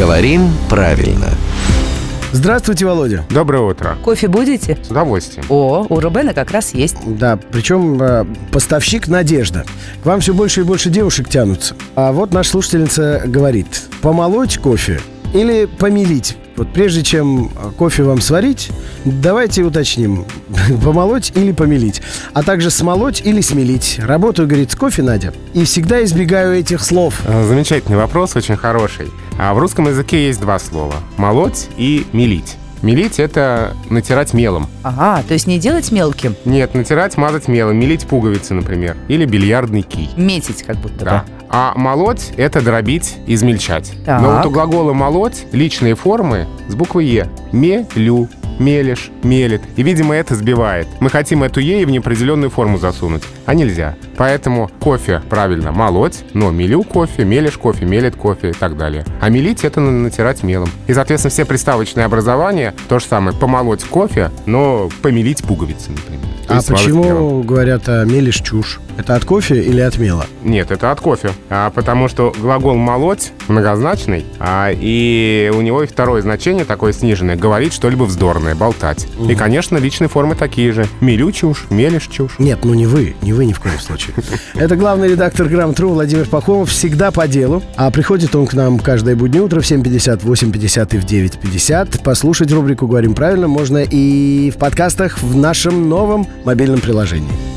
Говорим правильно. Здравствуйте, Володя. Доброе утро. Кофе будете? С удовольствием. О, у Рубена как раз есть. Да, причем э, поставщик Надежда. К вам все больше и больше девушек тянутся. А вот наша слушательница говорит, помолоть кофе или помелить? Вот прежде чем э, кофе вам сварить, давайте уточним, помолоть или помелить, а также смолоть или смелить. Работаю, говорит, с кофе, Надя, и всегда избегаю этих слов. Э, Замечательный вопрос, очень хороший. А в русском языке есть два слова. Молоть и мелить. Мелить – это натирать мелом. Ага, то есть не делать мелким, Нет, натирать, мазать мелом, мелить пуговицы, например. Или бильярдный кий. метить как будто Да. А молоть – это дробить, измельчать. Так. Но вот у глагола «молоть» личные формы с буквой «е». Мелю, мелешь, мелит. И, видимо, это сбивает. Мы хотим эту «е» и в неопределенную форму засунуть, а нельзя. Поэтому кофе правильно молоть, но мелю кофе, мелешь кофе, мелит кофе и так далее. А мелить – это на- натирать мелом. И, соответственно, все приставочные образования – то же самое. Помолоть кофе, но помелить пуговицы, например. То А почему говорят а, мелишь чушь? Это от кофе или от мела? Нет, это от кофе. А, потому что глагол «молоть» многозначный, а, и у него и второе значение, такое сниженное, говорить что-либо вздорное, болтать. И, конечно, личные формы такие же. Мелю чушь, мелешь чушь. Нет, ну не вы, не вы ни в коем случае. Это главный редактор Грамм-Тру Владимир Пахомов всегда по делу. А приходит он к нам каждое буднее утро в 7.50, 8.50 и в 9.50. Послушать рубрику «Говорим правильно» можно и в подкастах в нашем новом мобильном приложении.